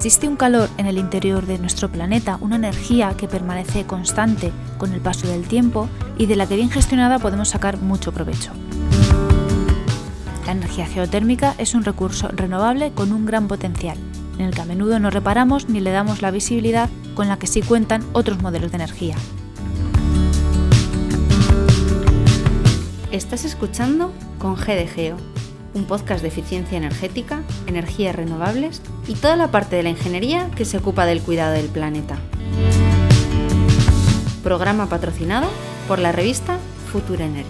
Existe un calor en el interior de nuestro planeta, una energía que permanece constante con el paso del tiempo y de la que bien gestionada podemos sacar mucho provecho. La energía geotérmica es un recurso renovable con un gran potencial, en el que a menudo no reparamos ni le damos la visibilidad con la que sí cuentan otros modelos de energía. Estás escuchando con G un podcast de eficiencia energética, energías renovables y toda la parte de la ingeniería que se ocupa del cuidado del planeta. Programa patrocinado por la revista Futura Energy.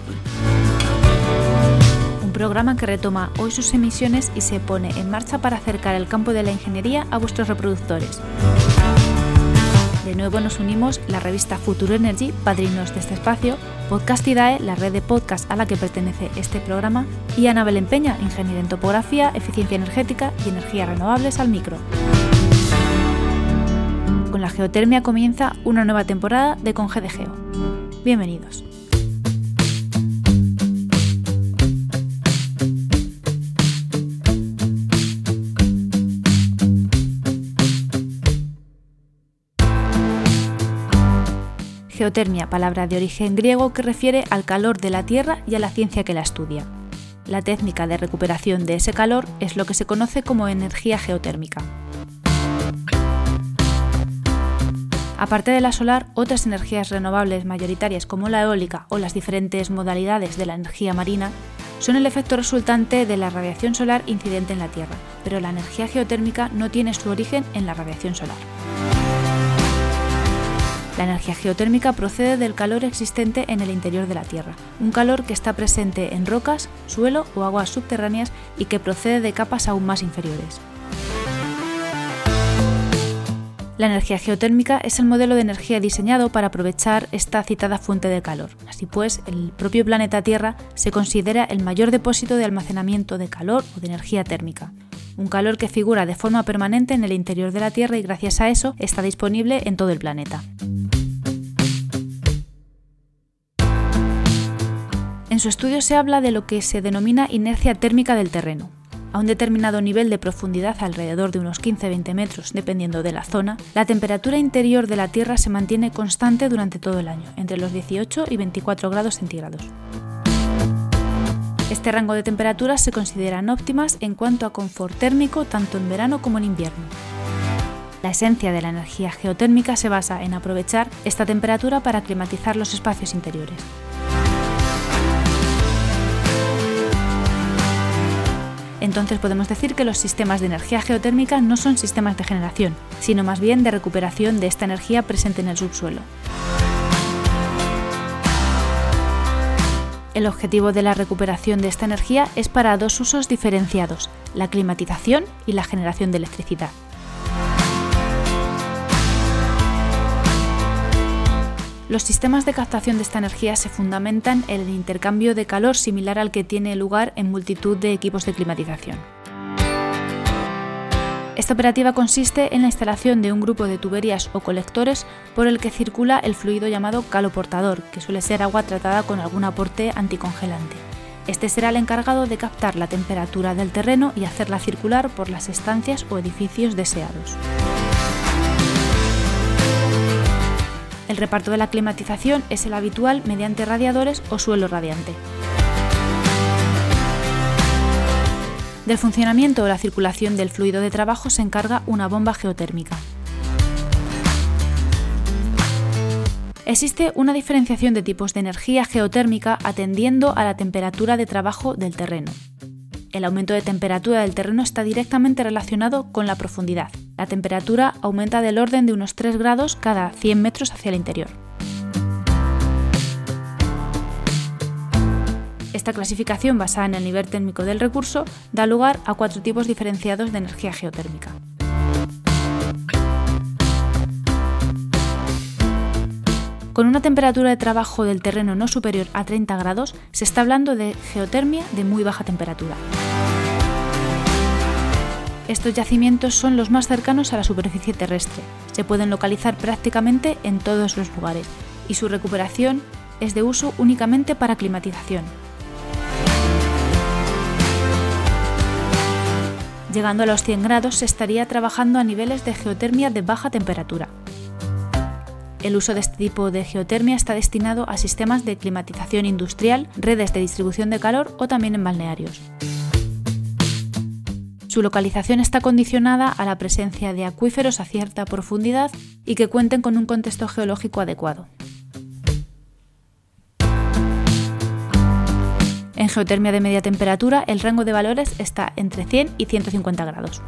Un programa que retoma hoy sus emisiones y se pone en marcha para acercar el campo de la ingeniería a vuestros reproductores. De nuevo nos unimos la revista Futuro Energy, padrinos de este espacio, Podcastidae, la red de podcast a la que pertenece este programa, y Ana Belén Peña, ingeniera en topografía, eficiencia energética y energías renovables al micro. Con la geotermia comienza una nueva temporada de Conge de Geo. Bienvenidos. Geotermia, palabra de origen griego que refiere al calor de la Tierra y a la ciencia que la estudia. La técnica de recuperación de ese calor es lo que se conoce como energía geotérmica. Aparte de la solar, otras energías renovables mayoritarias como la eólica o las diferentes modalidades de la energía marina son el efecto resultante de la radiación solar incidente en la Tierra, pero la energía geotérmica no tiene su origen en la radiación solar. La energía geotérmica procede del calor existente en el interior de la Tierra, un calor que está presente en rocas, suelo o aguas subterráneas y que procede de capas aún más inferiores. La energía geotérmica es el modelo de energía diseñado para aprovechar esta citada fuente de calor. Así pues, el propio planeta Tierra se considera el mayor depósito de almacenamiento de calor o de energía térmica. Un calor que figura de forma permanente en el interior de la Tierra y gracias a eso está disponible en todo el planeta. Su estudio se habla de lo que se denomina inercia térmica del terreno. A un determinado nivel de profundidad, alrededor de unos 15-20 metros, dependiendo de la zona, la temperatura interior de la Tierra se mantiene constante durante todo el año, entre los 18 y 24 grados centígrados. Este rango de temperaturas se consideran óptimas en cuanto a confort térmico tanto en verano como en invierno. La esencia de la energía geotérmica se basa en aprovechar esta temperatura para climatizar los espacios interiores. Entonces podemos decir que los sistemas de energía geotérmica no son sistemas de generación, sino más bien de recuperación de esta energía presente en el subsuelo. El objetivo de la recuperación de esta energía es para dos usos diferenciados, la climatización y la generación de electricidad. Los sistemas de captación de esta energía se fundamentan en el intercambio de calor similar al que tiene lugar en multitud de equipos de climatización. Esta operativa consiste en la instalación de un grupo de tuberías o colectores por el que circula el fluido llamado caloportador, que suele ser agua tratada con algún aporte anticongelante. Este será el encargado de captar la temperatura del terreno y hacerla circular por las estancias o edificios deseados. El reparto de la climatización es el habitual mediante radiadores o suelo radiante. Del funcionamiento o la circulación del fluido de trabajo se encarga una bomba geotérmica. Existe una diferenciación de tipos de energía geotérmica atendiendo a la temperatura de trabajo del terreno. El aumento de temperatura del terreno está directamente relacionado con la profundidad. La temperatura aumenta del orden de unos 3 grados cada 100 metros hacia el interior. Esta clasificación basada en el nivel térmico del recurso da lugar a cuatro tipos diferenciados de energía geotérmica. Con una temperatura de trabajo del terreno no superior a 30 grados, se está hablando de geotermia de muy baja temperatura. Estos yacimientos son los más cercanos a la superficie terrestre, se pueden localizar prácticamente en todos los lugares y su recuperación es de uso únicamente para climatización. Llegando a los 100 grados se estaría trabajando a niveles de geotermia de baja temperatura. El uso de este tipo de geotermia está destinado a sistemas de climatización industrial, redes de distribución de calor o también en balnearios. Su localización está condicionada a la presencia de acuíferos a cierta profundidad y que cuenten con un contexto geológico adecuado. En geotermia de media temperatura, el rango de valores está entre 100 y 150 grados.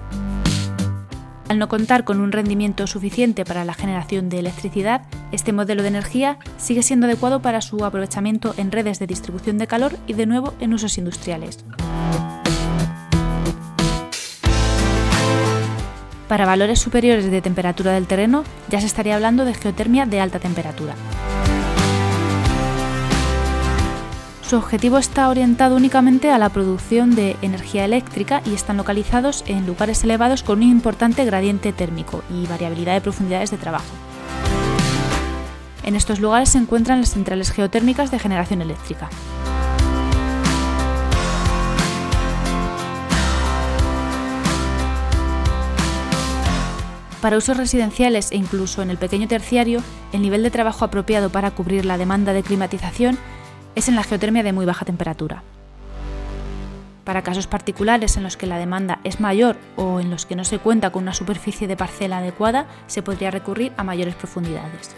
Al no contar con un rendimiento suficiente para la generación de electricidad, este modelo de energía sigue siendo adecuado para su aprovechamiento en redes de distribución de calor y de nuevo en usos industriales. Para valores superiores de temperatura del terreno ya se estaría hablando de geotermia de alta temperatura. Su objetivo está orientado únicamente a la producción de energía eléctrica y están localizados en lugares elevados con un importante gradiente térmico y variabilidad de profundidades de trabajo. En estos lugares se encuentran las centrales geotérmicas de generación eléctrica. Para usos residenciales e incluso en el pequeño terciario, el nivel de trabajo apropiado para cubrir la demanda de climatización es en la geotermia de muy baja temperatura. Para casos particulares en los que la demanda es mayor o en los que no se cuenta con una superficie de parcela adecuada, se podría recurrir a mayores profundidades.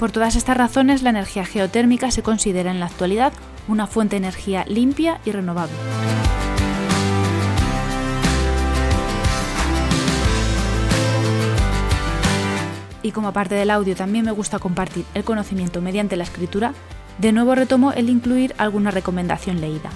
Por todas estas razones, la energía geotérmica se considera en la actualidad una fuente de energía limpia y renovable. Y como aparte del audio también me gusta compartir el conocimiento mediante la escritura, de nuevo retomo el incluir alguna recomendación leída.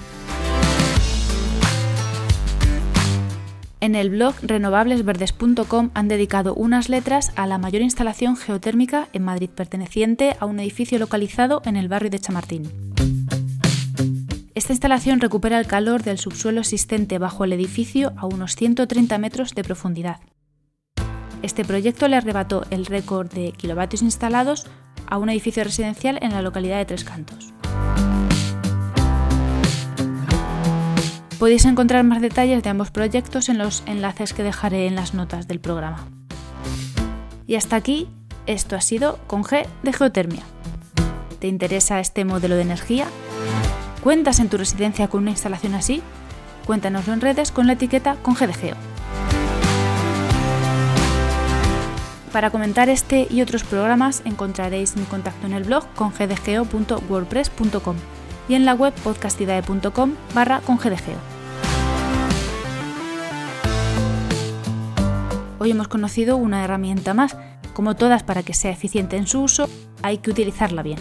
En el blog renovablesverdes.com han dedicado unas letras a la mayor instalación geotérmica en Madrid perteneciente a un edificio localizado en el barrio de Chamartín. Esta instalación recupera el calor del subsuelo existente bajo el edificio a unos 130 metros de profundidad. Este proyecto le arrebató el récord de kilovatios instalados a un edificio residencial en la localidad de Tres Cantos. Podéis encontrar más detalles de ambos proyectos en los enlaces que dejaré en las notas del programa. Y hasta aquí, esto ha sido con G de geotermia. ¿Te interesa este modelo de energía? ¿Cuentas en tu residencia con una instalación así? Cuéntanoslo en redes con la etiqueta con G de Geo. Para comentar este y otros programas encontraréis mi contacto en el blog con gdgeo.wordpress.com y en la web podcastidae.com barra con Hoy hemos conocido una herramienta más. Como todas para que sea eficiente en su uso, hay que utilizarla bien.